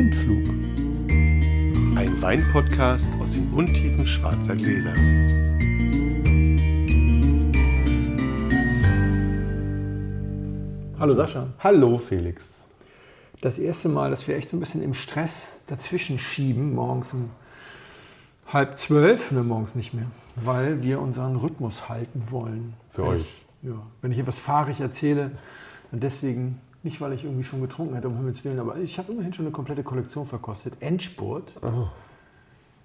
Blindflug. Ein Weinpodcast aus den Untiefen schwarzer Gläser. Hallo Sascha. Hallo Felix. Das erste Mal, dass wir echt so ein bisschen im Stress dazwischen schieben, morgens um halb zwölf, ne, morgens nicht mehr, weil wir unseren Rhythmus halten wollen. Für Wenn euch. Ich, ja, wenn ich etwas fahrig erzähle, dann deswegen, nicht weil ich irgendwie schon getrunken hätte, um Himmels Willen, aber ich habe immerhin schon eine komplette Kollektion verkostet. Endspurt.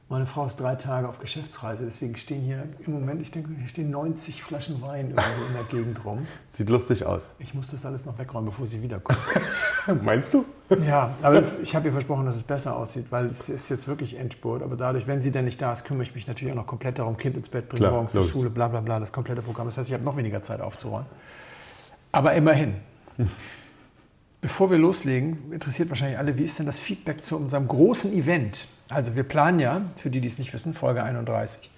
Meine Frau ist drei Tage auf Geschäftsreise, deswegen stehen hier im Moment, ich denke, hier stehen 90 Flaschen Wein irgendwo in der Gegend rum. Sieht lustig aus. Ich muss das alles noch wegräumen, bevor sie wiederkommt. Meinst du? Ja, aber das, ich habe ihr versprochen, dass es besser aussieht, weil es ist jetzt wirklich Endspurt. Aber dadurch, wenn sie denn nicht da ist, kümmere ich mich natürlich auch noch komplett darum, Kind ins Bett bringen, Klar, morgens zur. Schule, bla bla bla, das komplette Programm. Das heißt, ich habe noch weniger Zeit aufzuräumen. Aber immerhin. Bevor wir loslegen, interessiert wahrscheinlich alle, wie ist denn das Feedback zu unserem großen Event? Also wir planen ja, für die, die es nicht wissen, Folge 31,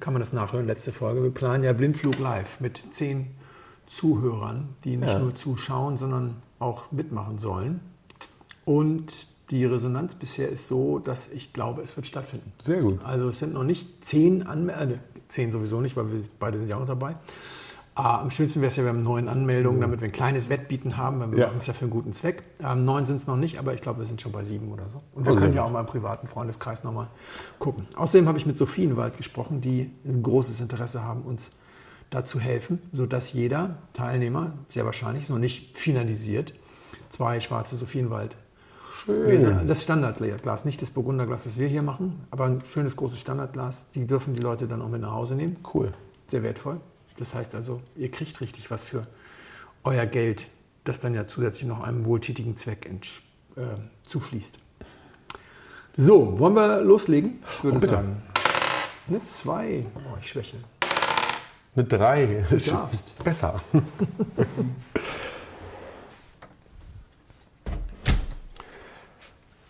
kann man das nachhören, letzte Folge, wir planen ja Blindflug live mit zehn Zuhörern, die nicht Ja. nur zuschauen, sondern auch mitmachen sollen. Und die Resonanz bisher ist so, dass ich glaube, es wird stattfinden. Sehr gut. Also es sind noch nicht zehn Anmeldungen, äh, zehn sowieso nicht, weil wir beide sind ja auch noch dabei. Ah, am schönsten wäre es ja, wir haben neun Anmeldungen, damit wir ein kleines Wettbieten haben, weil wir Ja. machen es ja für einen guten Zweck. Ähm, neun sind es noch nicht, aber ich glaube, wir sind schon bei sieben oder so. Und wir sehr können ja auch mal im privaten Freundeskreis nochmal gucken. Außerdem habe ich mit Sophienwald gesprochen, die ein großes Interesse haben, uns da zu helfen, sodass jeder Teilnehmer, sehr wahrscheinlich, ist noch nicht finalisiert, zwei schwarze Sophienwald Gläser, das Standardglas, nicht das Burgunderglas, das wir hier machen, aber ein schönes großes Standardglas. Die dürfen die Leute dann auch mit nach Hause nehmen. Cool. Sehr wertvoll. Das heißt also, ihr kriegt richtig was für euer Geld, das dann ja zusätzlich noch einem wohltätigen Zweck äh, zufließt. So, wollen wir loslegen? Ich würde Oh, sagen. Eine 2. Oh, ich schwäche. Eine 3. Du darfst. Besser.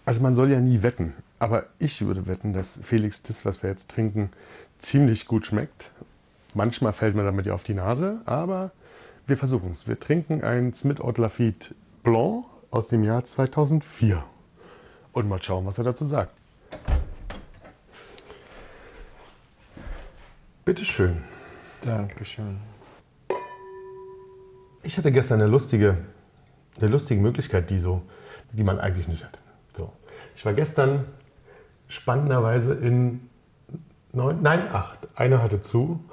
Also man soll ja nie wetten, aber ich würde wetten, dass Felix das, was wir jetzt trinken, ziemlich gut schmeckt. Manchmal fällt mir damit ja auf die Nase, aber wir versuchen es. Wir trinken ein Smith Lafitte Blanc aus dem Jahr 2004 und mal schauen, was er dazu sagt. Bitteschön. Dankeschön. Ich hatte gestern eine lustige, eine lustige Möglichkeit, die, so, die man eigentlich nicht hat. So. Ich war gestern spannenderweise in neun, nein, acht. Einer hatte zu.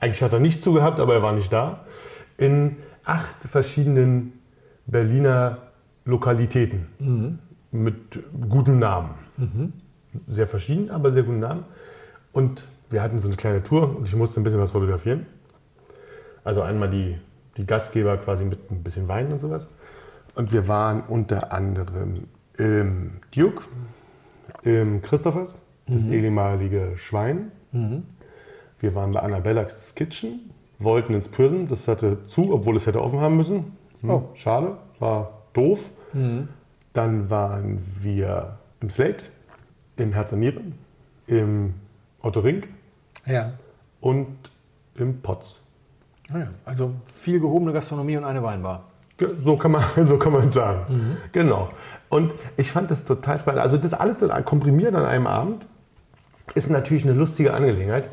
Eigentlich hat er nicht zugehabt, aber er war nicht da. In acht verschiedenen Berliner Lokalitäten mit gutem Namen. Sehr verschieden, aber sehr guten Namen. Und wir hatten so eine kleine Tour und ich musste ein bisschen was fotografieren. Also einmal die, die Gastgeber quasi mit ein bisschen Wein und sowas. Und wir waren unter anderem im Duke, im Christophers, das ehemalige Schwein. Wir waren bei Annabella's Kitchen, wollten ins Prison, das hatte zu, obwohl es hätte offen haben müssen. Hm, Oh. Schade, war doof. Dann waren wir im Slate, im Herz und Nieren, im Otto Rink Ja. und im Potz. Ah ja. Also viel gehobene Gastronomie und eine Weinbar. So kann man, so kann man sagen. Genau. Und ich fand das total spannend. Also das alles komprimiert an einem Abend ist natürlich eine lustige Angelegenheit,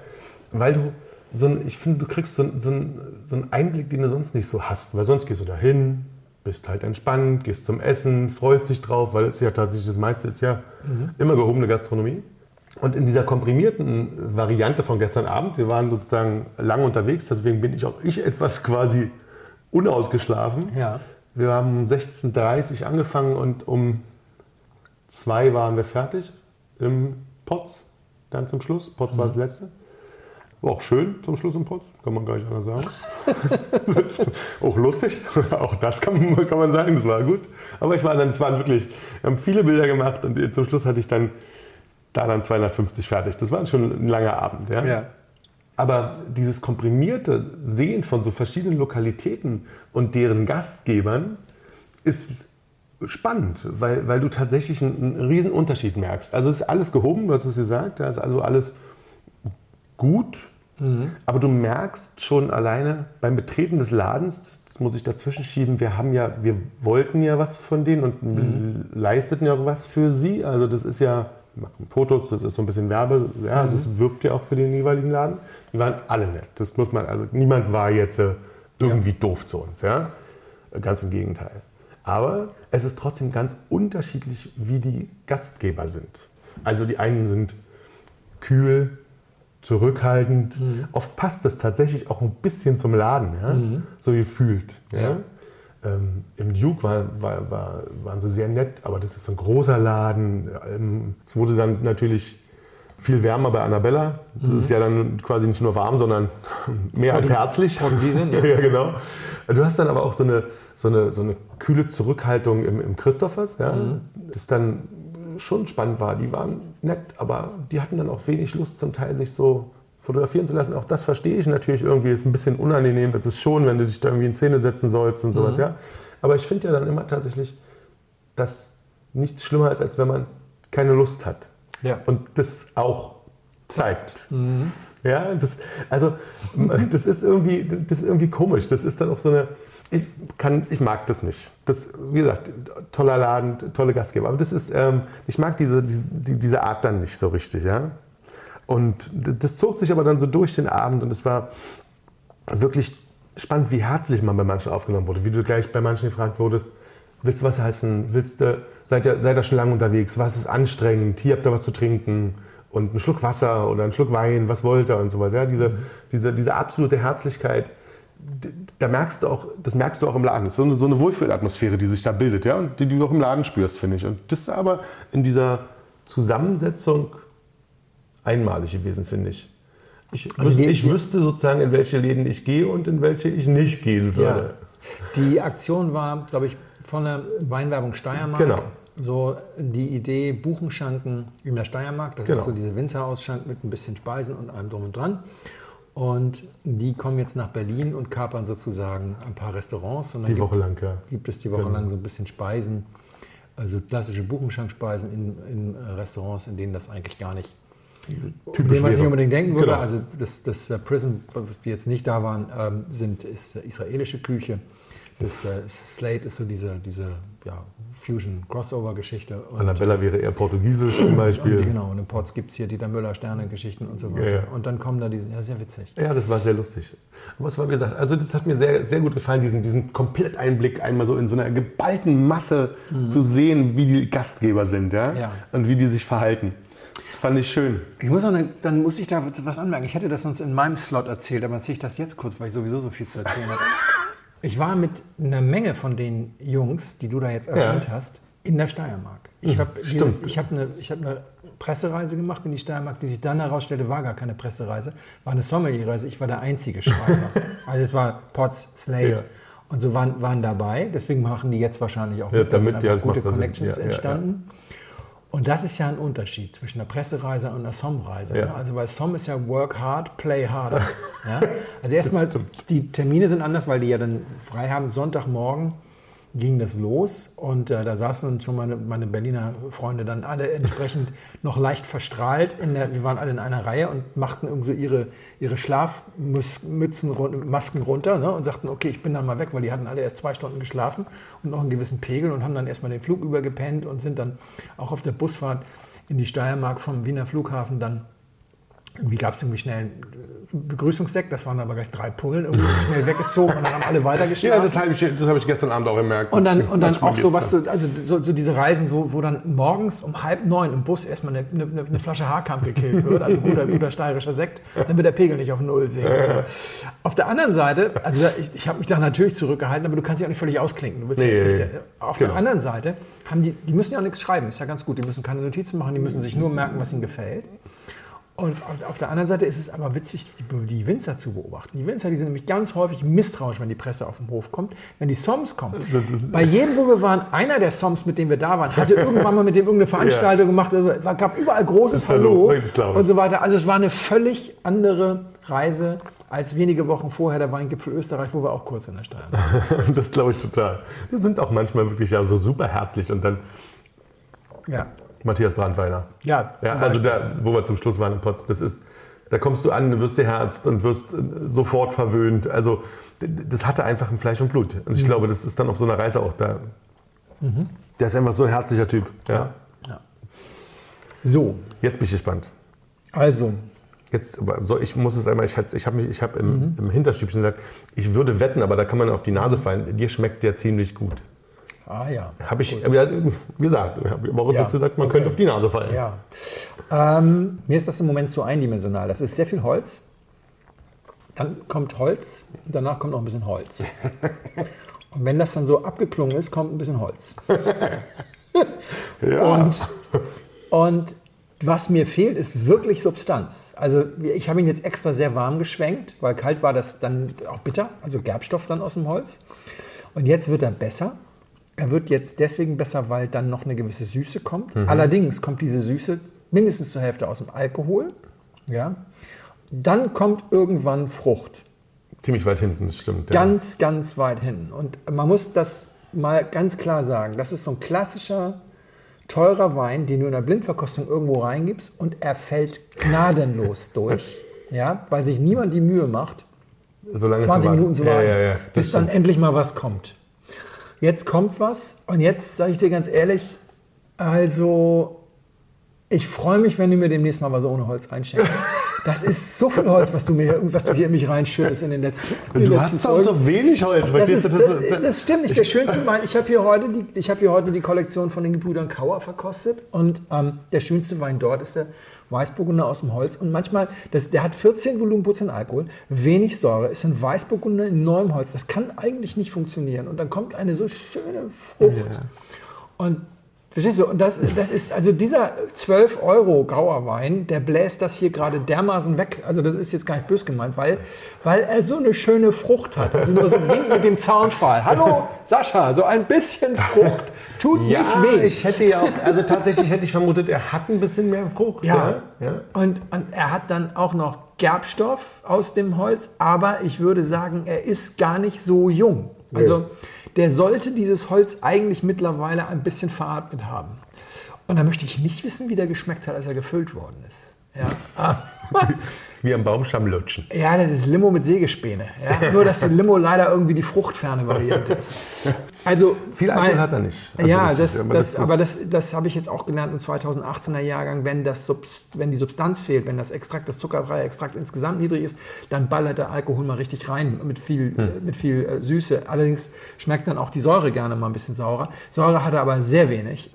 weil du so ein, ich finde, du kriegst so, ein- so, ein- so einen Einblick, den du sonst nicht so hast. Weil sonst gehst du dahin, bist halt entspannt, gehst zum Essen, freust dich drauf, weil es ja tatsächlich das meiste ist ja immer gehobene Gastronomie. Und in dieser komprimierten Variante von gestern Abend, wir waren sozusagen lange unterwegs, deswegen bin ich auch ich etwas quasi unausgeschlafen. Ja. Wir haben um 16.30 Uhr angefangen und um 2 waren wir fertig im Potz, dann zum Schluss. Potz war das letzte. War auch schön zum Schluss im Potz, kann man gar nicht anders sagen. auch lustig, auch das kann, man- kann man sagen, das war gut. Aber ich war dann, es waren wirklich, wir haben viele Bilder gemacht und zum Schluss hatte ich dann da dann 250 fertig. Das war schon ein langer Abend. Ja? Ja. Aber dieses komprimierte Sehen von so verschiedenen Lokalitäten und deren Gastgebern ist spannend, weil, weil du tatsächlich einen, einen riesen Unterschied merkst. Also es ist alles gehoben, du hast es gesagt, da ist also alles gut, Aber du merkst schon alleine beim Betreten des Ladens, das muss ich dazwischen schieben, wir haben ja, wir wollten ja was von denen und leisteten ja auch was für sie. Also das ist ja, wir machen Fotos, das ist so ein bisschen Werbe, ja, also es wirbt ja auch für den jeweiligen Laden. Die waren alle nett. Das muss man, also niemand war jetzt äh, irgendwie doof zu uns, ja. Ganz im Gegenteil. Aber es ist trotzdem ganz unterschiedlich, wie die Gastgeber sind. Also die einen sind kühl, zurückhaltend. Oft passt das tatsächlich auch ein bisschen zum Laden, ja? so gefühlt. Ja? Ja. Ähm, Im Duke war, war, war, waren sie sehr nett, aber das ist so ein großer Laden. Ähm, es wurde dann natürlich viel wärmer bei Annabella. Das ist ja dann quasi nicht nur warm, sondern mehr als herzlich. Portugiesin, ja. ja, genau. Du hast dann aber auch so eine, so eine, so eine kühle Zurückhaltung im, im Christophers, ja? das dann schon spannend war. Die waren nett, aber die hatten dann auch wenig Lust, zum Teil sich so fotografieren zu lassen. Auch das verstehe ich natürlich irgendwie. Ist ein bisschen unangenehm. Es ist schon, wenn du dich da irgendwie in Szene setzen sollst und sowas, ja. Aber ich finde ja dann immer tatsächlich, dass nichts schlimmer ist, als wenn man keine Lust hat. Ja. Und das auch zeigt. Ja, das, also das ist irgendwie, das ist irgendwie komisch. Das ist dann auch so eine. Ich, kann, ich mag das nicht. Das, wie gesagt, toller Laden, tolle Gastgeber. Aber das ist, ähm, ich mag diese, diese, die- diese Art dann nicht so richtig, ja. Und das zog sich aber dann so durch den Abend und es war wirklich spannend, wie herzlich man bei manchen aufgenommen wurde. Wie du gleich bei manchen gefragt wurdest, willst du was essen? Willst du, seid ihr, seid ihr schon lange unterwegs? Was ist anstrengend? Hier habt ihr was zu trinken? Und einen Schluck Wasser oder einen Schluck Wein, was wollt ihr und sowas. Ja, diese, diese, diese absolute Herzlichkeit, da merkst du auch, das merkst du auch im Laden. Das ist so eine, so eine Wohlfühlatmosphäre, die sich da bildet, ja, und die du auch im Laden spürst, finde ich. Und das ist aber in dieser Zusammensetzung einmalig gewesen, finde ich. Ich, Also wüs- die- ich die- wüsste sozusagen, in welche Läden ich gehe und in welche ich nicht gehen würde. Die Aktion war, glaube ich, von der Weinwerbung Steiermark. Genau. So die Idee Buchenschanken in der Steiermark. Das Genau. ist so diese Winzerausschank mit ein bisschen Speisen und allem drum und dran. Und die kommen jetzt nach Berlin und kapern sozusagen ein paar Restaurants. Die gibt- Woche lang, ja. gibt es die Woche Genau. lang so ein bisschen Speisen, also klassische Buchenschanksspeisen in, in Restaurants, in denen das eigentlich gar nicht, Typisch den man sich unbedingt denken würde. Genau. Also das, das äh, Prison, was wir jetzt nicht da waren, ähm, sind, ist äh, israelische Küche. Das äh, Slate ist so diese, diese ja, Fusion-Crossover-Geschichte. Annabella wäre eher portugiesisch zum Beispiel. Und, genau, und in Ports gibt es hier Dieter Müller-Sterne-Geschichten und so weiter. Ja, ja. Und dann kommen da diese, ja, sehr witzig. Ja, das war sehr lustig. Aber es war, wie gesagt, also das hat mir sehr, sehr gut gefallen, diesen, diesen Kompletteinblick einmal so in so einer geballten Masse zu sehen, wie die Gastgeber sind, ja? Mhm. Ja. Und wie die sich verhalten. Das fand ich schön. Ich muss eine, dann muss ich da was anmerken. Ich hätte das sonst in meinem Slot erzählt, aber erzähle ich das jetzt kurz, weil ich sowieso so viel zu erzählen habe. Ich war mit einer Menge von den Jungs, die du da jetzt erwähnt hast, in der Steiermark. Ich habe ich hab eine, hab eine Pressereise gemacht in die Steiermark, die sich dann herausstellte, war gar keine Pressereise, war eine Sommelierreise. Ich war der einzige Schreiber. also es war Potts, Slate Ja. und so waren, waren dabei. Deswegen machen die jetzt wahrscheinlich auch Ja, mit, damit, ja, das gute. Connections Ja, ja, ja. Und das ist ja ein Unterschied zwischen einer Pressereise und einer SOM-Reise. Ja. Ne? Also bei SOM ist ja Work hard, play harder. ja? Also erstmal, die Termine sind anders, weil die ja dann frei haben. Sonntagmorgen ging das los und äh, da saßen schon meine, meine Berliner Freunde dann alle entsprechend noch leicht verstrahlt. Der, wir waren alle in einer Reihe und machten irgendwie ihre, ihre Schlafmützen, Masken runter ne? und sagten, okay, ich bin dann mal weg, weil die hatten alle erst zwei Stunden geschlafen und noch einen gewissen Pegel und haben dann erstmal den Flug übergepennt und sind dann auch auf der Busfahrt in die Steiermark vom Wiener Flughafen dann irgendwie gab es irgendwie schnell einen Begrüßungssekt, das waren aber gleich drei Pullen, irgendwie schnell weggezogen und dann haben alle weitergeschlafen. Ja, das habe ich, das hab ich gestern Abend auch gemerkt. Und dann, und dann auch so was, so, also so, so diese Reisen, wo, wo dann morgens um halb neun im Bus erstmal eine, eine, eine Flasche Haarkamp gekillt wird, also guter, guter steirischer Sekt, dann wird der Pegel nicht auf Null sehen. Auf der anderen Seite, also ich, ich habe mich da natürlich zurückgehalten, aber du kannst dich auch nicht völlig ausklinken. Du willst ja Nee, nee, nicht, nee. auf Genau. der anderen Seite haben die, die müssen ja auch nichts schreiben, ist ja ganz gut, die müssen keine Notizen machen, die müssen sich nur merken, was ihnen gefällt. Und auf- der anderen Seite ist es aber witzig, die, Winzer zu beobachten. Die Winzer, die sind nämlich ganz häufig misstrauisch, wenn die Presse auf den Hof kommt. Wenn die Soms kommen, bei jedem, wo wir waren, einer der Soms, mit dem wir da waren, hatte irgendwann mal mit dem irgendeine Veranstaltung gemacht. Es gab überall großes Hallo, Hallo und so weiter. Also es war eine völlig andere Reise als wenige Wochen vorher der Weingipfel Österreich, wo wir auch kurz in der Steiermark waren. Das glaube ich total. Die sind auch manchmal wirklich ja so super herzlich. Und dann Ja, Matthias Brandweiner. ja, Ja, also da, wo wir zum Schluss waren in Potz, das ist, Da kommst du an, wirst geherzt und wirst sofort verwöhnt. Also das hatte einfach ein Fleisch und Blut. Und ich glaube, das ist dann auf so einer Reise auch da. Der ist einfach so ein herzlicher Typ. Ja. So, Jetzt bin ich gespannt. also, Jetzt, so, ich muss es einmal, ich, ich habe ich hab im, im Hinterstübchen gesagt, ich würde wetten, aber da kann man auf die Nase fallen. Dir schmeckt der ziemlich gut. Ah ja. Habe ich, wie gesagt, ich habe Ja, dazu gesagt, man okay. könnte auf die Nase fallen. Ja. Ähm, mir ist das im Moment zu eindimensional. Das ist sehr viel Holz. Dann kommt Holz, und danach kommt noch ein bisschen Holz. Und wenn das dann so abgeklungen ist, kommt ein bisschen Holz. Ja. Und, und was mir fehlt, ist wirklich Substanz. Also ich habe ihn jetzt extra sehr warm geschwenkt, weil kalt war das dann auch bitter, also Gerbstoff dann aus dem Holz. Und jetzt wird er besser. Er wird jetzt deswegen besser, weil dann noch eine gewisse Süße kommt. Allerdings kommt diese Süße mindestens zur Hälfte aus dem Alkohol. Ja. Dann kommt irgendwann Frucht. Ziemlich weit hinten, das stimmt. ja. Ganz, ganz weit hinten. Und man muss das mal ganz klar sagen. Das ist so ein klassischer, teurer Wein, den du in der Blindverkostung irgendwo reingibst und er fällt gnadenlos durch. Ja, weil sich niemand die Mühe macht, so lange 20 warten. Minuten zu warten, Ja, ja, bis dann stimmt. endlich mal was kommt. Jetzt kommt was und jetzt sage ich dir ganz ehrlich, also ich freue mich, wenn du mir demnächst mal was ohne Holz einschenkst. Das ist so viel Holz, was du, mir, was du hier in mich reinschüttest in den letzten, in den Du letzten hast doch so wenig Holz. das, ist, das, das stimmt nicht. Der schönste Wein. Ich habe hier, heute die- ich habe hier heute die Kollektion von den Gebrüdern Kauer verkostet. Und ähm, der schönste Wein dort ist der Weißburgunder aus dem Holz. Und manchmal, das, der hat 14 Volumenprozent Alkohol, wenig Säure, ist ein Weißburgunder in neuem Holz. Das kann eigentlich nicht funktionieren. Und dann kommt eine so schöne Frucht. Und Verstehst du? Und das, das ist, also dieser 12 Euro grauer Wein, der bläst das hier gerade dermaßen weg. Also das ist jetzt gar nicht bös gemeint, weil, weil er so eine schöne Frucht hat. Also nur so winkt mit dem Zaunpfahl. Hallo Sascha, so ein bisschen Frucht tut Ja, nicht weh. ich hätte ja auch, also tatsächlich hätte ich vermutet, er hat ein bisschen mehr Frucht. Ja. ja. ja. Und, und er hat dann auch noch Gerbstoff aus dem Holz, aber ich würde sagen, er ist gar nicht so jung. Also der sollte dieses Holz eigentlich mittlerweile ein bisschen veratmet haben. Und da möchte ich nicht wissen, wie der geschmeckt hat, als er gefüllt worden ist. Ja, Das ist wie am Baumstamm lutschen. ja das ist Limo mit Sägespäne. Ja? Nur, dass die Limo leider irgendwie die fruchtferne Variante ist. Also, Viel Alkohol hat er nicht. Also ja, richtig, das, aber das, das aber das, das habe ich jetzt auch gelernt im 2018er Jahrgang. Wenn, das wenn die Substanz fehlt, wenn das Extrakt, das zuckerfreie Extrakt insgesamt niedrig ist, dann ballert der Alkohol mal richtig rein mit viel, Hm. äh, mit viel äh, Süße. Allerdings schmeckt dann auch die Säure gerne mal ein bisschen saurer. Säure hat er aber sehr wenig.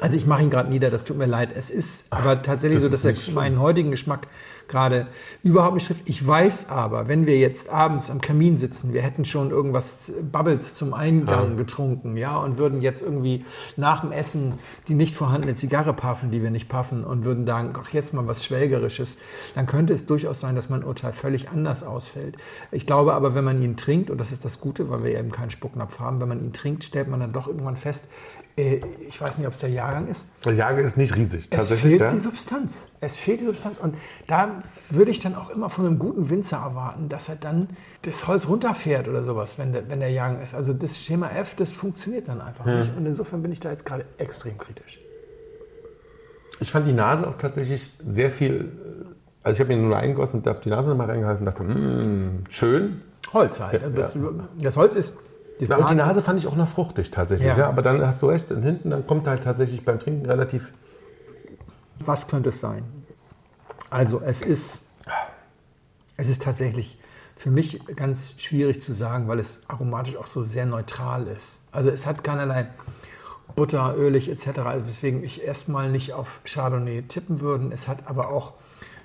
Also ich mache ihn gerade nieder, das tut mir leid. Es ist aber tatsächlich das so, dass er schlimm. meinen heutigen Geschmack gerade überhaupt nicht trifft. Ich weiß aber, wenn wir jetzt abends am Kamin sitzen, wir hätten schon irgendwas Bubbles zum Eingang getrunken, ja, und würden jetzt irgendwie nach dem Essen die nicht vorhandene Zigarre puffen, die wir nicht puffen, und würden sagen, ach, jetzt mal was Schwelgerisches, dann könnte es durchaus sein, dass mein Urteil völlig anders ausfällt. Ich glaube aber, wenn man ihn trinkt, und das ist das Gute, weil wir eben keinen Spucknapf haben, wenn man ihn trinkt, stellt man dann doch irgendwann fest, äh, ich weiß nicht, ob es der Jahrgang ist, Der Jager ist nicht riesig, es tatsächlich. fehlt Ja? die Substanz. Es fehlt die Substanz. Und da würde ich dann auch immer von einem guten Winzer erwarten, dass er dann das Holz runterfährt oder sowas, wenn der, wenn der Jagen ist. Also das Schema F, das funktioniert dann einfach nicht. Und insofern bin ich da jetzt gerade extrem kritisch. Ich fand die Nase auch tatsächlich sehr viel. äh, Also ich habe mir nur eingegossen und habe die Nase nochmal reingehalten und dachte, mmm, schön. Holz halt. Das, das Holz ist. Ja, und die Nase fand ich auch noch fruchtig tatsächlich. Ja. Ja. aber dann hast du recht, und hinten dann kommt halt tatsächlich beim Trinken relativ. Was könnte es sein? Also es ist, es ist tatsächlich für mich ganz schwierig zu sagen, weil es aromatisch auch so sehr neutral ist. Also es hat keinerlei Butter, ölig etc., also weswegen ich erstmal nicht auf Chardonnay tippen würde. Es hat aber auch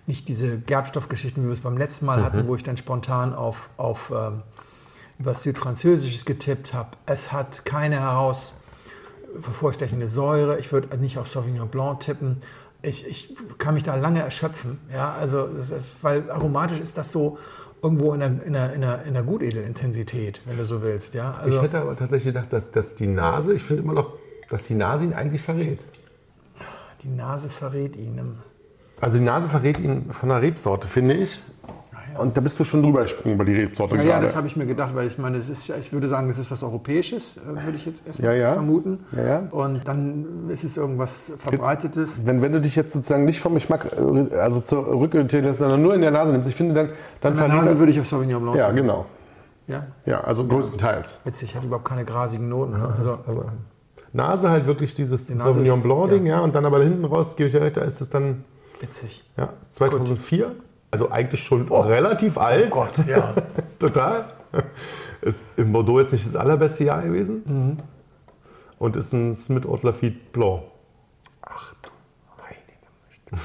nicht diese Gerbstoffgeschichten, wie wir es beim letzten Mal hatten, wo ich dann spontan auf, auf ähm, was Südfranzösisches getippt habe. Es hat keine heraus hervorstechende Säure. Ich würde nicht auf Sauvignon Blanc tippen. Ich, ich kann mich da lange erschöpfen. Ja, also ist, weil aromatisch ist das so irgendwo in der, in der, in der, in der Gutedelintensität, wenn du so willst. Ja, also, ich hätte aber tatsächlich gedacht, dass, dass die Nase, ich finde immer noch, dass die Nase ihn eigentlich verrät. die Nase verrät ihn. im- Also die Nase verrät ihn von der Rebsorte, finde ich. Und da bist du schon drüber gesprungen über die Rebsorte Ja, ja, gerade. das habe ich mir gedacht, weil ich meine, das ist, ja- ich würde sagen, das ist was Europäisches, äh, würde ich jetzt erstmal Ja, ja. vermuten. Ja, ja. Und dann ist es irgendwas Verbreitetes. wenn, wenn du dich jetzt sozusagen nicht vom Geschmack äh, also zurückorientieren lässt, sondern nur in der Nase nimmst, ich finde dann, dann In der Nase würde ich auf Sauvignon Blanc Ja, genau. Ja, Ja, also größtenteils. witzig, hat überhaupt keine grasigen Noten. ne? Also, Nase halt wirklich dieses Nase Sauvignon ist- Blanc Ding, ja. und dann aber hinten raus, gebe ich dir recht, da ist es dann witzig. ja, 2004. Also eigentlich schon relativ alt. Oh Gott, ja. Total. Ist in Bordeaux jetzt nicht das allerbeste Jahr gewesen. Mhm. Und ist ein Smith Haute Lafitte Blanc. Ach du heilige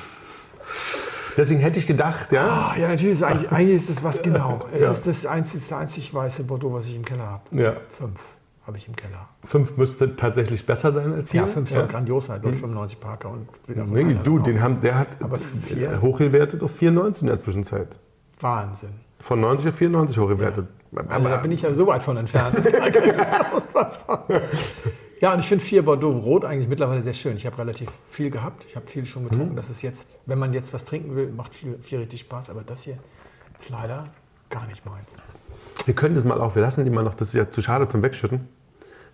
Deswegen hätte ich gedacht, ja. Ah, ja, natürlich ist eigentlich, eigentlich ist das was genau. Es Ja. ist das einzig, das einzig weiße Bordeaux, was ich im Keller habe. ja. Fünf habe ich im Keller. Fünf müsste tatsächlich besser sein als hier. Ja, fünf ist ja. Grandiosheit und 95 Parker und wieder von Nee, du, den haben, der hat Aber vier? hochgewertet auf 94 in der Zwischenzeit. Wahnsinn. Von 90 auf 94 hochgewertet. Also da bin ich ja so weit von entfernt. Ja. Ja, und ich finde vier Bordeaux Rot eigentlich mittlerweile sehr schön. Ich habe relativ viel gehabt. Ich habe viel schon getrunken. Das ist jetzt, wenn man jetzt was trinken will, macht viel, viel richtig Spaß. Aber das hier ist leider gar nicht meins. Wir können das mal auch, wir lassen die mal noch, das ist ja zu schade zum Wegschütten.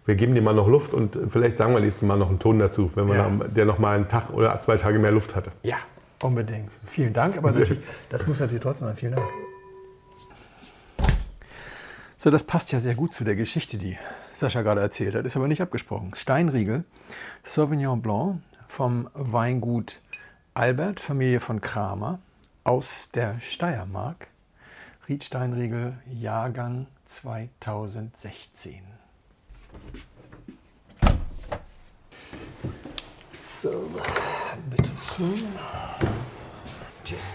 Wir geben dem mal noch Luft und vielleicht sagen wir nächstes Mal noch einen Ton dazu, wenn man Ja. noch- der noch mal einen Tag oder zwei Tage mehr Luft hatte. Ja, unbedingt. Vielen Dank, aber natürlich, das muss natürlich trotzdem sein. Vielen Dank. So, das passt ja sehr gut zu der Geschichte, die Sascha gerade erzählt hat. Ist aber nicht abgesprochen. Steinriegel, Sauvignon Blanc vom Weingut Albert, Familie von Kramer, aus der Steiermark. Ried Steinriegel, Jahrgang 2016. So, bitte schön. Tschüss.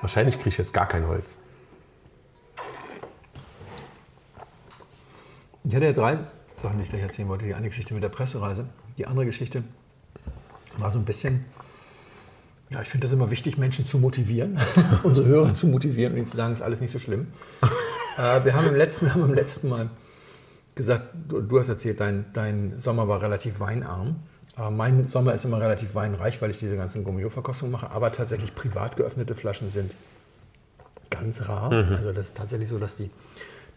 Wahrscheinlich kriege ich jetzt gar kein Holz. Ich hatte ja drei Sachen, die ich gleich erzählen wollte. Die eine Geschichte mit der Pressereise. Die andere Geschichte war so ein bisschen, ja, ich finde das immer wichtig, Menschen zu motivieren, unsere Hörer zu motivieren und ihnen zu sagen, es ist alles nicht so schlimm. äh, wir haben im letzten, haben im letzten Mal gesagt, du, du hast erzählt, dein, dein Sommer war relativ weinarm. Äh, mein Sommer ist immer relativ weinreich, weil ich diese ganzen Gummio-Verkostungen mache. Aber tatsächlich privat geöffnete Flaschen sind ganz rar. Also das ist tatsächlich so, dass die,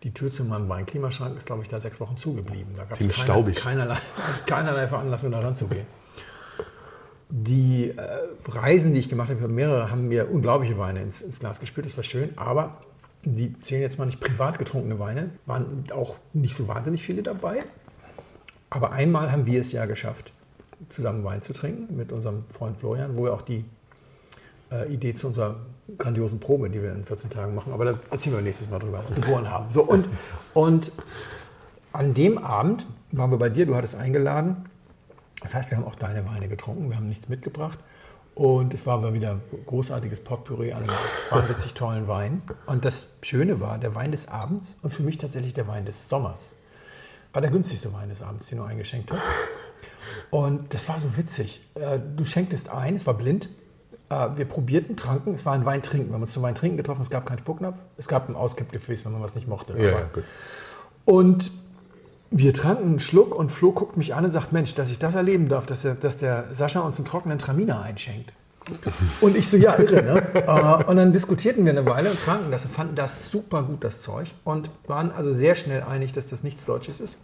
die Tür zu meinem Weinklimaschrank ist, glaube ich, da sechs Wochen zugeblieben. Da gab es keine, keinerlei, keinerlei Veranlassung, da ranzugehen. Die äh, Reisen, die ich gemacht habe, mehrere haben mir unglaubliche Weine ins, ins Glas gespült, das war schön, aber die zählen jetzt mal nicht privat getrunkene Weine, waren auch nicht so wahnsinnig viele dabei. Aber einmal haben wir es ja geschafft, zusammen Wein zu trinken mit unserem Freund Florian, wo wir auch die äh, Idee zu unserer grandiosen Probe, die wir in 14 Tagen machen, aber da erzählen wir nächstes Mal drüber, geboren haben. So, und, und an dem Abend waren wir bei dir, du hattest eingeladen. Das heißt, wir haben auch deine Weine getrunken, wir haben nichts mitgebracht. Und es war wieder ein großartiges Potpourri an wahnwitzig tollen Wein. Und das Schöne war, der Wein des Abends und für mich tatsächlich der Wein des Sommers war der günstigste Wein des Abends, den du eingeschenkt hast. Und das war so witzig. Äh, Du schenktest ein, es war blind. Äh, Wir probierten, tranken, es war ein Wein trinken. Wir haben uns zum Wein trinken getroffen, es gab keinen Spucknapf, es gab ein Auskippgefäß, wenn man was nicht mochte. Ja, ja, gut. und wir tranken einen Schluck und Flo guckt mich an und sagt, Mensch, dass ich das erleben darf, dass der, dass der Sascha uns einen trockenen Traminer einschenkt. Und ich so, ja, irre, ne? Äh, und dann diskutierten wir eine Weile und tranken das und fanden das super gut, das Zeug. Und waren also sehr schnell einig, dass das nichts Deutsches ist,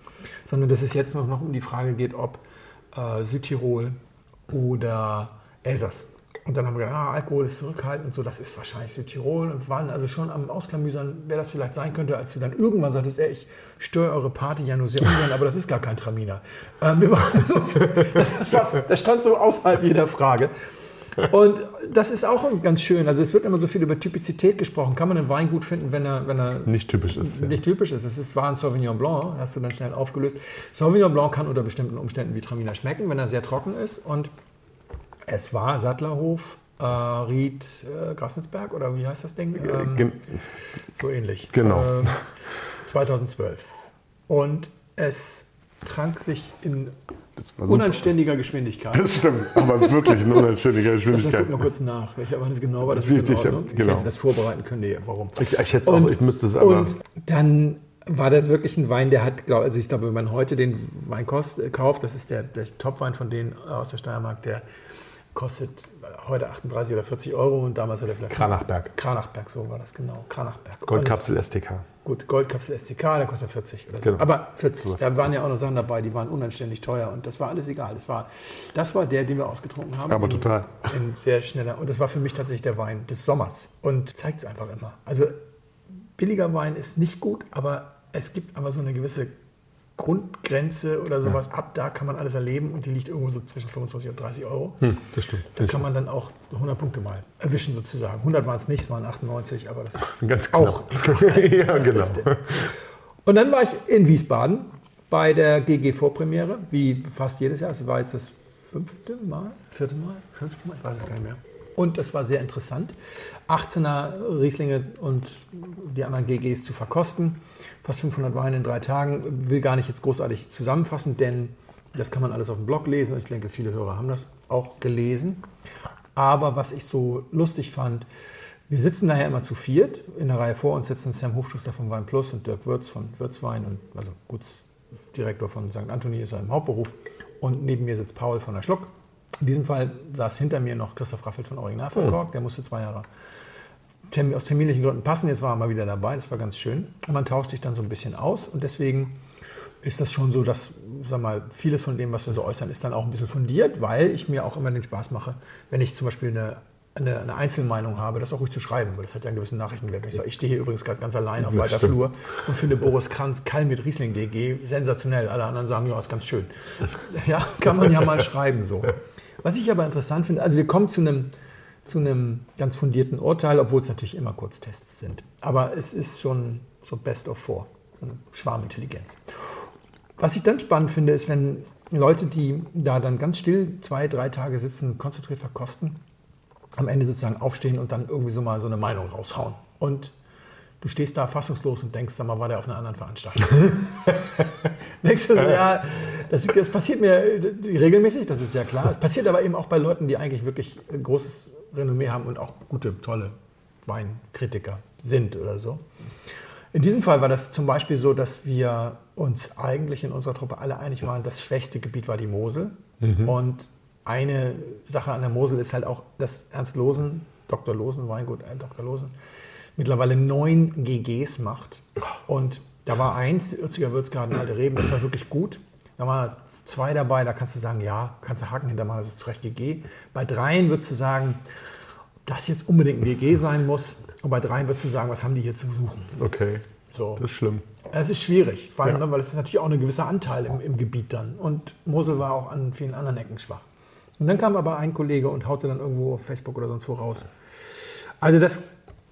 sondern dass es jetzt noch, noch um die Frage geht, ob äh, Südtirol oder Elsass. Und dann haben wir gedacht, ah, Alkohol ist zurückhaltend und so, das ist wahrscheinlich Südtirol. Und waren also schon am Ausklamüsern, wer das vielleicht sein könnte, als du dann irgendwann sagtest, ey, ich störe eure Party ja nur sehr ungern, aber das ist gar kein Traminer. Ähm, wir waren so, das, das, das stand so außerhalb jeder Frage. Und das ist auch ganz schön. Also es wird immer so viel über Typizität gesprochen. Kann man einen Wein gut finden, wenn er, wenn er Nicht typisch ist. Ja. nicht typisch ist. Es ist, war ein Sauvignon Blanc, hast du dann schnell aufgelöst. Sauvignon Blanc kann unter bestimmten Umständen wie Traminer schmecken, wenn er sehr trocken ist. Und es war Sattlerhof, äh, Ried, äh, Grasensberg oder wie heißt das Ding? Ähm, Gen- so ähnlich. Genau. Ähm, 2012. Und es trank sich in unanständiger Geschwindigkeit. Das stimmt, aber wirklich in unanständiger Ich guck Geschwindigkeit. mal kurz nach, welcher Wann es genau war. Das ist in Ordnung. Ich genau. hätte das vorbereiten können. Nee, warum? Ich, ich hätte es auch, ich müsste es aber. Und dann war das wirklich ein Wein, der hat, also ich glaube, wenn man heute den Wein äh, kauft, das ist der, der Top-Wein von denen aus der Steiermark, der kostet heute 38 oder 40 Euro und damals hat er vielleicht. Kranachberg. Kranachberg, so war das genau. Kranachberg. Goldkapsel STK. Und, gut, Goldkapsel STK, der kostet 40 oder so. Genau. Aber 40. Sowas. Da waren ja auch noch Sachen dabei, die waren unanständig teuer und das war alles egal. Das war, das war der, den wir ausgetrunken haben. Aber in, total. In sehr schneller. Und das war für mich tatsächlich der Wein des Sommers. Und zeigt es einfach immer. Also billiger Wein ist nicht gut, aber es gibt aber so eine gewisse Grundgrenze oder sowas. Ab da kann man alles erleben und die liegt irgendwo so zwischen 25 und 30 Euro. Hm, das stimmt. Da kann man dann auch 100 Punkte mal erwischen sozusagen. 100 waren es nicht, es waren 98, aber das ist Ganz auch knapp. ja, genau. Und dann war ich in Wiesbaden bei der GG Vorpremiere, wie fast jedes Jahr. Es war jetzt das fünfte Mal, vierte Mal, fünfte Mal, ich weiß es gar nicht mehr. Und das war sehr interessant. 18er Rieslinge und die anderen GGs zu verkosten. Fast 500 Weine in drei Tagen. Will gar nicht jetzt großartig zusammenfassen, denn das kann man alles auf dem Blog lesen. Ich denke, viele Hörer haben das auch gelesen. Aber was ich so lustig fand, wir sitzen daher immer zu viert. In der Reihe vor uns sitzen Sam Hofschuster von Wein Plus und Dirk Würz von Würzwein und also Gutsdirektor von St. Anthony ist er im Hauptberuf. Und neben mir sitzt Paul von der Schluck. In diesem Fall saß hinter mir noch Christoph Raffelt von Original verkorkt. Der musste zwei Jahre aus terminlichen Gründen passen. Jetzt war er mal wieder dabei. Das war ganz schön. Und man tauscht sich dann so ein bisschen aus. Und deswegen ist das schon so, dass sag mal, vieles von dem, was wir so äußern, ist dann auch ein bisschen fundiert, weil ich mir auch immer den Spaß mache, wenn ich zum Beispiel eine, eine, eine Einzelmeinung habe, das auch ruhig zu schreiben, weil das hat ja einen gewissen Nachrichtenwert. Ich, sage, ich stehe hier übrigens gerade ganz allein auf Ja, weiter stimmt. Flur und finde Boris Kranz Kall mit Riesling DG sensationell. Alle anderen sagen, ja, ist ganz schön. Ja, kann man ja mal schreiben so. Was ich aber interessant finde, also wir kommen zu einem, zu einem ganz fundierten Urteil, obwohl es natürlich immer Kurztests sind. Aber es ist schon so Best of Four, so eine Schwarmintelligenz. Was ich dann spannend finde, ist, wenn Leute, die da dann ganz still zwei, drei Tage sitzen, konzentriert verkosten, am Ende sozusagen aufstehen und dann irgendwie so mal so eine Meinung raushauen. Und du stehst da fassungslos und denkst, sag mal, war der auf einer anderen Veranstaltung? denkst du so, ja, das, das passiert mir äh, regelmäßig, das ist ja klar. Es passiert aber eben auch bei Leuten, die eigentlich wirklich großes Renommee haben und auch gute, tolle Weinkritiker sind oder so. In diesem Fall war das zum Beispiel so, dass wir uns eigentlich in unserer Truppe alle einig waren, das schwächste Gebiet war die Mosel. Und eine Sache an der Mosel ist halt auch, dass Ernst Losen, Dr. Losen, Weingut äh, Dr. Losen, mittlerweile neun GGs macht. Und da war eins, dieÜrziger Würzgarten Alte Reben, das war wirklich gut. Da waren zwei dabei, da kannst du sagen, ja, kannst du Haken hintermachen, das ist zu Recht GG. Bei dreien würdest du sagen, das jetzt unbedingt ein GG sein muss. Und bei dreien würdest du sagen, was haben die hier zu suchen? Okay, So. das ist schlimm. Es ist schwierig, vor allem, Ja. ne, weil es ist natürlich auch ein gewisser Anteil im, im Gebiet dann. Und Mosel war auch an vielen anderen Ecken schwach. Und dann kam aber ein Kollege und haute dann irgendwo auf Facebook oder sonst wo raus. Also das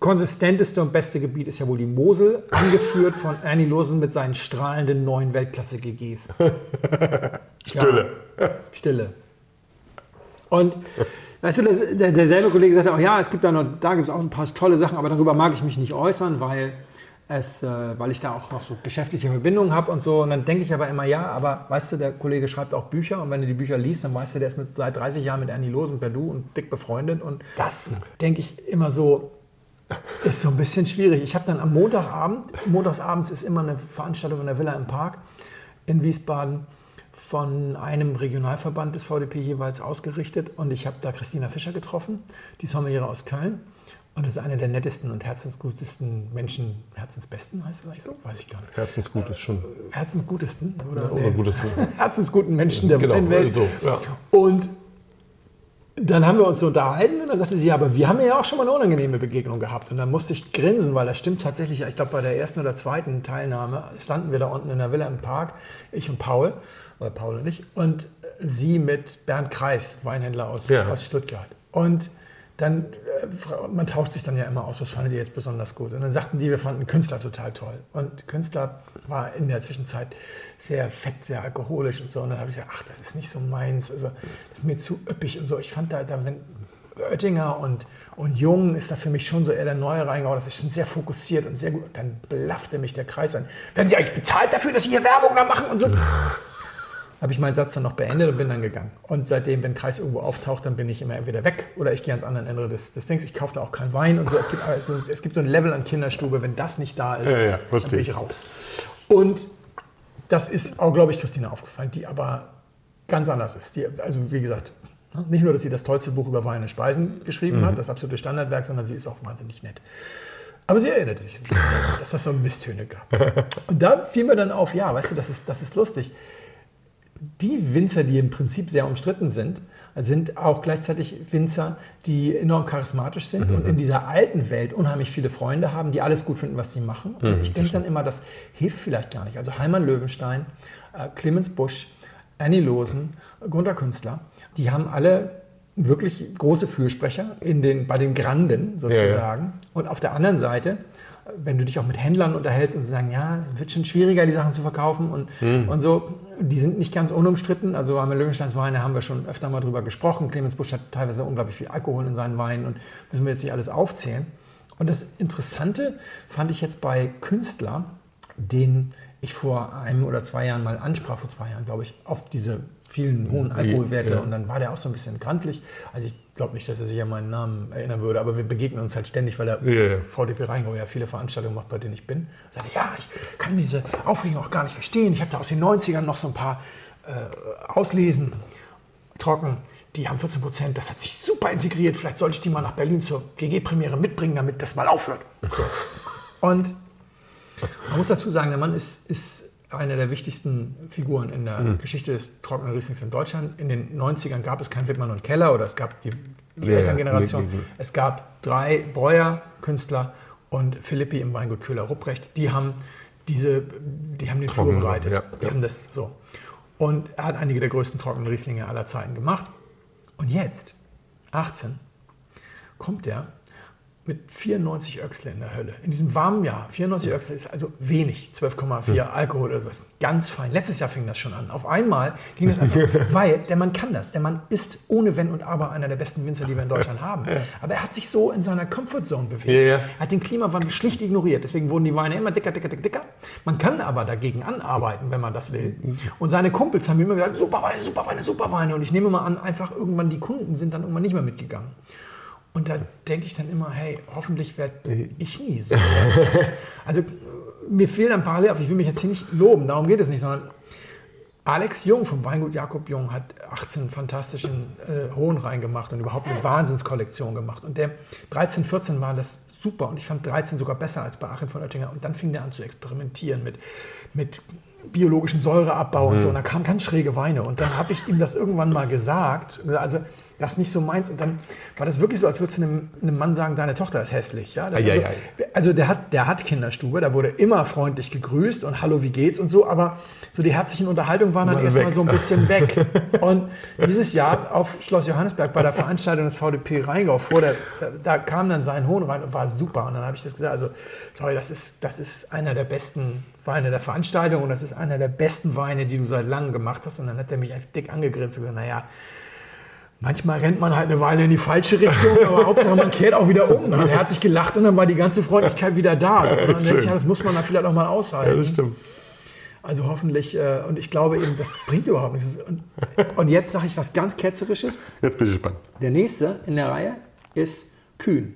konsistenteste und beste Gebiet ist ja wohl die Mosel, angeführt von Ernie Losen mit seinen strahlenden neuen Weltklasse-GGs. Stille. Ja, Stille. Und weißt du, das, der, derselbe Kollege sagte auch, ja, es gibt da noch, da gibt es auch ein paar tolle Sachen, aber darüber mag ich mich nicht äußern, weil es, äh, weil ich da auch noch so geschäftliche Verbindungen habe und so. Und dann denke ich aber immer, ja, aber weißt du, der Kollege schreibt auch Bücher und wenn du die Bücher liest, dann weißt du, der ist mit, seit 30 Jahren mit Ernie Losen per Du und dick befreundet. Und das denke ich immer so, ist so ein bisschen schwierig. Ich habe dann am Montagabend, montagsabends ist immer eine Veranstaltung in der Villa im Park in Wiesbaden von einem Regionalverband des VDP jeweils ausgerichtet und ich habe da Christina Fischer getroffen, die Sommeliere aus Köln. Und das ist eine der nettesten und herzensgutesten Menschen, herzensbesten heißt das eigentlich so? Weiß ich gar nicht. Herzensgut ist schon. Herzensgutesten oder? Oder gutes Herzensguten Menschen der Genau, Weinwelt. so, ja. Und dann haben wir uns so unterhalten und dann sagte sie, ja, aber wir haben ja auch schon mal eine unangenehme Begegnung gehabt. Und dann musste ich grinsen, weil das stimmt tatsächlich. Ich glaube, bei der ersten oder zweiten Teilnahme standen wir da unten in der Villa im Park, ich und Paul, oder Paul und ich, und sie mit Bernd Kreis, Weinhändler aus, Ja. aus Stuttgart. Und dann, äh, man tauscht sich dann ja immer aus, was fandet ihr jetzt besonders gut? Und dann sagten die, wir fanden Künstler total toll. Und Künstler war in der Zwischenzeit sehr fett, sehr alkoholisch und so. Und dann habe ich gesagt, ach, das ist nicht so meins. Also, das ist mir zu üppig und so. Ich fand da, da wenn Oettinger und, und Jung ist da für mich schon so eher der neue Rheingau. Das ist schon sehr fokussiert und sehr gut. Und dann blaffte mich der Kreis an. Werden Sie eigentlich bezahlt dafür, dass Sie hier Werbung da machen und so? Habe ich meinen Satz dann noch beendet und bin dann gegangen. Und seitdem, wenn Kreis irgendwo auftaucht, dann bin ich immer entweder weg oder ich gehe ans andere Ende des, des Dings. Ich kaufe da auch keinen Wein und so. Es gibt, also, es gibt so ein Level an Kinderstube, wenn das nicht da ist, Ja, ja, dann bin ich. raus. Und das ist auch, glaube ich, Christina aufgefallen, die aber ganz anders ist. Die, also wie gesagt? Nicht nur, dass sie das tollste Buch über Wein und Speisen geschrieben hat, das absolute Standardwerk, sondern sie ist auch wahnsinnig nett. Aber sie erinnerte sich, dass das so Misstöne gab. Und da fiel mir dann auf, ja, weißt du, das ist, das ist lustig. Die Winzer, die im Prinzip sehr umstritten sind, sind auch gleichzeitig Winzer, die enorm charismatisch sind und in dieser alten Welt unheimlich viele Freunde haben, die alles gut finden, was sie machen. Und ich denke dann immer, das hilft vielleicht gar nicht. Also Heimann Löwenstein, äh, Clemens Busch, Annie Losen, Gunter Künstler, die haben alle wirklich große Fürsprecher in den, bei den Granden sozusagen. Und auf der anderen Seite, wenn du dich auch mit Händlern unterhältst und sie sagen, ja, es wird schon schwieriger, die Sachen zu verkaufen und, und so, die sind nicht ganz unumstritten. Also haben wir Löwensteins Weine, haben wir schon öfter mal drüber gesprochen. Clemens Busch hat teilweise unglaublich viel Alkohol in seinen Weinen und müssen wir jetzt nicht alles aufzählen. Und das Interessante fand ich jetzt bei Künstler, den ich vor einem oder zwei Jahren mal ansprach, vor zwei Jahren, glaube ich, auf diese vielen hohen Alkoholwerte Ja. und dann war der auch so ein bisschen grantlich. Also ich glaube nicht, dass er sich an meinen Namen erinnern würde, aber wir begegnen uns halt ständig, weil er ja. VDP Rheingau ja viele Veranstaltungen macht, bei denen ich bin. Er sagte, ja, ich kann diese Aufregung auch gar nicht verstehen. Ich habe da aus den 90ern noch so ein paar äh, Auslesen trocken. Die haben 14 Prozent, das hat sich super integriert. Vielleicht sollte ich die mal nach Berlin zur GG-Premiere mitbringen, damit das mal aufhört. So. Und man muss dazu sagen, der Mann ist, ist einer der wichtigsten Figuren in der Mhm. Geschichte des trockenen Rieslings in Deutschland. In den 90ern gab es kein Wittmann und Keller oder es gab die, die Ja, ja. Elterngeneration. Nee, nee. Es gab drei Breuer, Künstler und Philippi im Weingut Köhler Rupprecht. Die haben diese, die haben den Flur Trocken, bereitet. ja, Die ja. haben das so. Und er hat einige der größten trockenen Rieslinge aller Zeiten gemacht. Und jetzt, 18, kommt er mit 94 Öxle in der Hölle. In diesem warmen Jahr. 94 Öxle ist also wenig. 12,4 Alkohol oder sowas. Ganz fein. Letztes Jahr fing das schon an. Auf einmal ging das also, weil der Mann kann das. Der Mann ist ohne Wenn und Aber einer der besten Winzer, die wir in Deutschland haben. Aber er hat sich so in seiner Comfortzone bewegt. Ja, ja. Er hat den Klimawandel schlicht ignoriert. Deswegen wurden die Weine immer dicker, dicker, dicker, dicker. Man kann aber dagegen anarbeiten, wenn man das will. Und seine Kumpels haben immer gesagt, super Weine, super Weine, super Weine. Und ich nehme mal an, einfach irgendwann die Kunden sind dann irgendwann nicht mehr mitgegangen. Und da denke ich dann immer, hey, hoffentlich werde ich nie so. Also mir fehlt ein Parallel auf, ich will mich jetzt hier nicht loben, darum geht es nicht, sondern Alex Jung vom Weingut Jakob Jung hat 18 fantastischen äh, Hohen reingemacht und überhaupt eine Wahnsinnskollektion gemacht. Und der 13, 14 war das super und ich fand 13 sogar besser als bei Achim von Oettinger. Und dann fing der an zu experimentieren mit, mit biologischem Säureabbau und so. Und da kamen ganz schräge Weine. Und dann habe ich ihm das irgendwann mal gesagt. Also das ist nicht so meins. Und dann war das wirklich so, als würdest du einem, einem Mann sagen, deine Tochter ist hässlich. Ja? Das ist Eieiei. also, also der hat, der hat Kinderstube, da wurde immer freundlich gegrüßt und hallo, wie geht's und so, aber so die herzlichen Unterhaltungen waren dann Mal erstmal weg. so ein bisschen weg. Und dieses Jahr auf Schloss Johannesberg bei der Veranstaltung des VDP Rheingau vor der, da kam dann sein Hohn rein und war super. Und dann habe ich das gesagt, also sorry, das ist, das ist einer der besten Weine der Veranstaltung und das ist einer der besten Weine, die du seit langem gemacht hast. Und dann hat er mich einfach dick angegrinst und gesagt, naja, Manchmal rennt man halt eine Weile in die falsche Richtung, aber Hauptsache man kehrt auch wieder um. Und er hat sich gelacht und dann war die ganze Freundlichkeit wieder da. Also, dann denke ich, ja, das muss man dann vielleicht auch mal Ja, aushalten. das stimmt. Also hoffentlich, äh, und ich glaube eben, das bringt überhaupt nichts. Und, und jetzt sage ich was ganz Ketzerisches. Jetzt bin ich gespannt. Der nächste in der Reihe ist Kühn.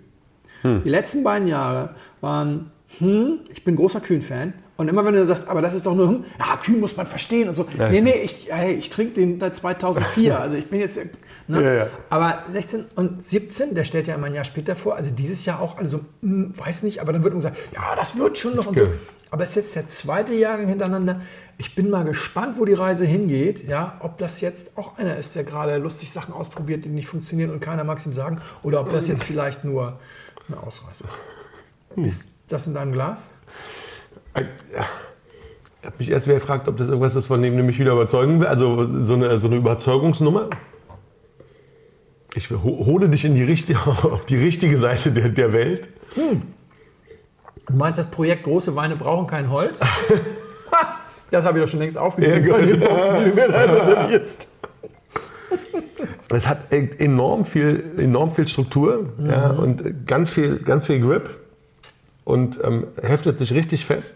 Die letzten beiden Jahre waren, hm, ich bin großer Kühn-Fan. Und immer wenn du sagst, aber das ist doch nur, hm, ja, Kühn muss man verstehen und so. Ja, nee, ja. nee, ich, hey, ich trinke den seit 2004. Also ich bin jetzt, äh, ne? Ja, ja. Aber 16 und 17, der stellt ja immer ein Jahr später vor, also dieses Jahr auch, also hm, weiß nicht, aber dann wird immer gesagt, ja, das wird schon noch und so. Aber es ist jetzt der zweite Jahrgang hintereinander. Ich bin mal gespannt, wo die Reise hingeht. Ja, ob das jetzt auch einer ist, der gerade lustig Sachen ausprobiert, die nicht funktionieren und keiner mag es ihm sagen. Oder ob das jetzt vielleicht nur eine Ausreißer. Ist das in deinem Glas? Ich habe mich erst wieder gefragt, ob das irgendwas ist, von dem du mich wieder überzeugen will. Also so eine, so eine Überzeugungsnummer. Ich ho- hole dich in die richtige, auf die richtige Seite der, der Welt. Du meinst, das Projekt Große Weine brauchen kein Holz? Das habe ich doch schon längst aufgegeben, Ja, den. Punkten, die du mir. Es hat e- enorm viel, enorm viel Struktur ja, und ganz viel, ganz viel Grip und ähm, heftet sich richtig fest.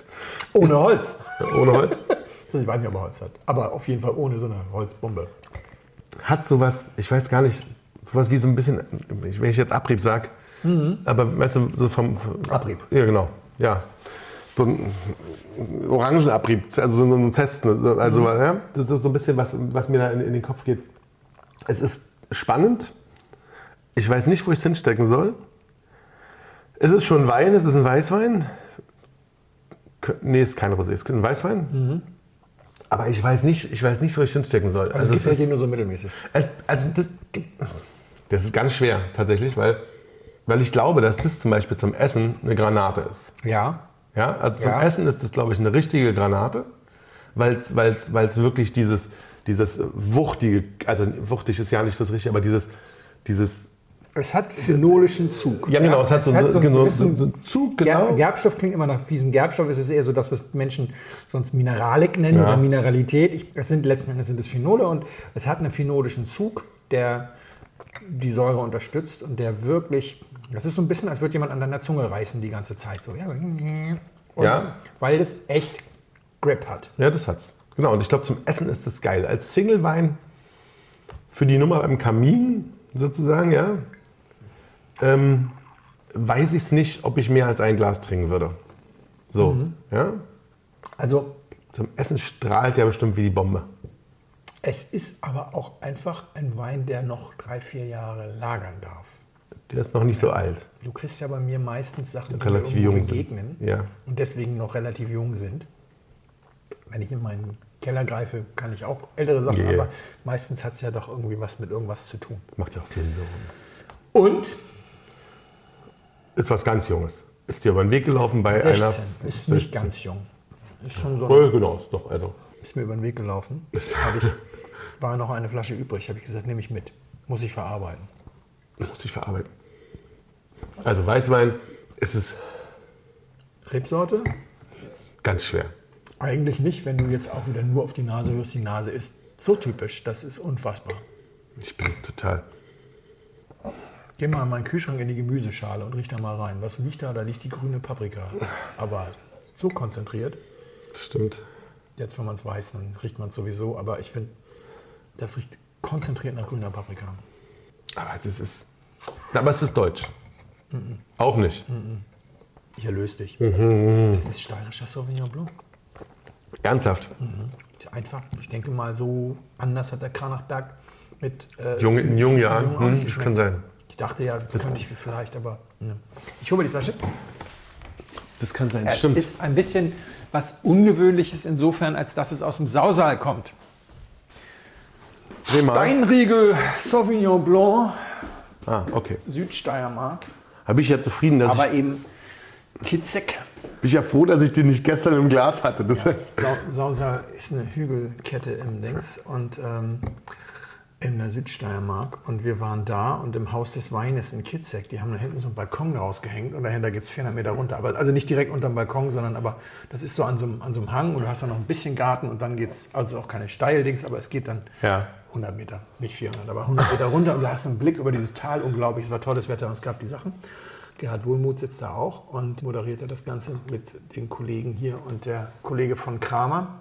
Ohne Holz. Ohne Holz. Ich weiß nicht, ob er Holz hat. Aber auf jeden Fall ohne so eine Holzbombe. Hat sowas, ich weiß gar nicht, sowas wie so ein bisschen, wenn ich jetzt Abrieb sage, aber weißt du, so vom. Abrieb. Ja, genau. Ja. So ein Orangenabrieb, also so ein Zesten. Also, ja, das ist so ein bisschen, was, was mir da in, in den Kopf geht. Es ist spannend. Ich weiß nicht, wo ich es hinstecken soll. Es ist schon Wein, es ist ein Weißwein. Nee, es ist kein Rosé, es ist ein Weißwein. Aber ich weiß nicht, ich weiß nicht, wo ich hinstecken soll. Also, es gefällt dir nur so mittelmäßig. es, also das, das ist ganz schwer tatsächlich, weil, weil ich glaube, dass das zum Beispiel zum Essen eine Granate ist. Ja. Ja, also zum Ja. Essen ist das, glaube ich, eine richtige Granate, weil es wirklich dieses, dieses wuchtige, also wuchtig ist ja nicht das Richtige, aber dieses, dieses Es hat phenolischen Zug. ja genau, es hat so, so, einen so, so, gewissen so einen Zug, genau. Gerbstoff klingt immer nach diesem Gerbstoff. Es ist eher so das, was Menschen sonst Mineralik nennen Ja. oder Mineralität. Ich, es sind letzten Endes sind es Phenole und es hat einen phenolischen Zug, der die Säure unterstützt und der wirklich, das ist so ein bisschen, als würde jemand an deiner Zunge reißen die ganze Zeit. So, ja, so, Ja. Weil das echt Grip hat. Ja, das hat's. Genau, und ich glaube, zum Essen ist das geil. Als Single-Wein für die Nummer im Kamin sozusagen, ja, ähm, weiß ich es nicht, ob ich mehr als ein Glas trinken würde. So, ja. Also Zum Essen strahlt der bestimmt wie die Bombe. es ist aber auch einfach ein Wein, der noch drei, vier Jahre lagern darf. Der ist noch nicht so alt. Du kriegst ja bei mir meistens Sachen, die Relativ jung sind. begegnen Ja. und deswegen noch relativ jung sind. Wenn ich in meinen Keller greife, kann ich auch ältere Sachen, Yeah. aber meistens hat es ja doch irgendwie was mit irgendwas zu tun. Das macht ja auch Sinn so. Und Ist was ganz Junges. Ist dir über den Weg gelaufen bei 16 einer. ist nicht ganz jung. Ist schon so, Oh, genau, ist doch. Also, ist mir über den Weg gelaufen. Ich, war noch eine Flasche übrig, habe ich gesagt, nehme ich mit. Muss ich verarbeiten. muss ich verarbeiten. Also, Weißwein ist es Rebsorte? ganz schwer. Eigentlich nicht, wenn du jetzt auch wieder nur auf die Nase hörst. Die Nase ist so typisch, das ist unfassbar. Ich bin total. Geh mal in meinen Kühlschrank in die Gemüseschale und riech da mal rein. Was liegt da? Da liegt die grüne Paprika. Aber so konzentriert. Das stimmt. Jetzt, wenn man es weiß, dann riecht man es sowieso. Aber ich finde, das riecht konzentriert nach grüner Paprika. Aber das ist. Aber es ist deutsch. Auch nicht. Ich erlöse dich. Es ist steirischer Sauvignon Blanc. Ernsthaft. Ist einfach, ich denke mal, so anders hat der Kranachberg mit. Äh, Junge, in jungen Jahren. Jungen Hm, das kann sein. Ich dachte ja, das könnte ich vielleicht, aber. Ne. Ich hole mal die Flasche. Das kann sein. Es ist ein bisschen was Ungewöhnliches insofern, als dass es aus dem Sausaal kommt. Dreh mal. Weinriegel Sauvignon Blanc, Ah, okay. Südsteiermark, Habe ich ja zufrieden, dass aber ich. eben Kitzek. Bin ich ja froh, dass ich den nicht gestern im Glas hatte. Das Sau Sausal ist eine Hügelkette im Dings und ähm, in der Südsteiermark. Und wir waren da und im Haus des Weines in Kitzek, die haben da hinten so einen Balkon rausgehängt und dahinter geht es 400 Meter runter. Aber, also nicht direkt unterm Balkon, sondern aber das ist so an so, einem- an so einem Hang und du hast da noch ein bisschen Garten und dann geht es, also auch keine Steildings, aber es geht dann Ja. 100 Meter, nicht 400, aber 100 Meter runter und du hast einen Blick über dieses Tal, unglaublich, es war tolles Wetter und es gab die Sachen. Gerhard Wohlmuth sitzt da auch und moderierte das Ganze mit den Kollegen hier und der Kollege von Kramer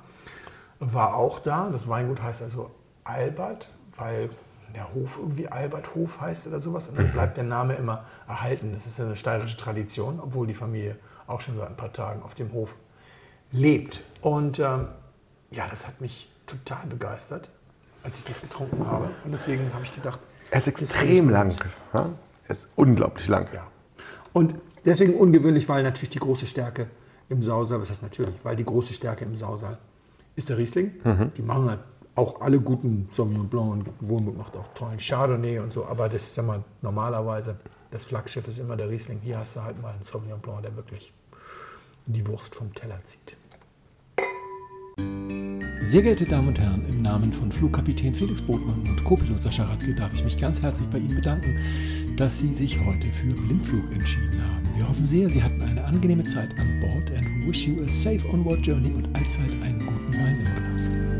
war auch da. Das Weingut heißt also Albert, weil der Hof irgendwie Alberthof heißt oder sowas und dann bleibt der Name immer erhalten. Das ist ja eine steirische Tradition, obwohl die Familie auch schon seit ein paar Tagen auf dem Hof lebt. Und ähm, ja, das hat mich total begeistert, als ich das getrunken habe. Und deswegen habe ich gedacht, Er ist extrem lang. Ja? Er ist unglaublich lang. Ja. Und deswegen ungewöhnlich, weil natürlich die große Stärke im Sausal, was heißt natürlich, weil die große Stärke im Sausal ist der Riesling. Die machen halt auch alle guten Sauvignon Blanc und Wohnmut macht auch tollen Chardonnay und so, aber das ist ja mal normalerweise, das Flaggschiff ist immer der Riesling. Hier hast du halt mal einen Sauvignon Blanc, der wirklich die Wurst vom Teller zieht. Sehr geehrte Damen und Herren, im Namen von Flugkapitän Felix Botmann und Co-Pilot Sascha Radke darf ich mich ganz herzlich bei Ihnen bedanken, dass Sie sich heute für Blindflug entschieden haben. Wir hoffen sehr, Sie hatten eine angenehme Zeit an Bord and we wish you a safe onward journey und allzeit einen guten Wein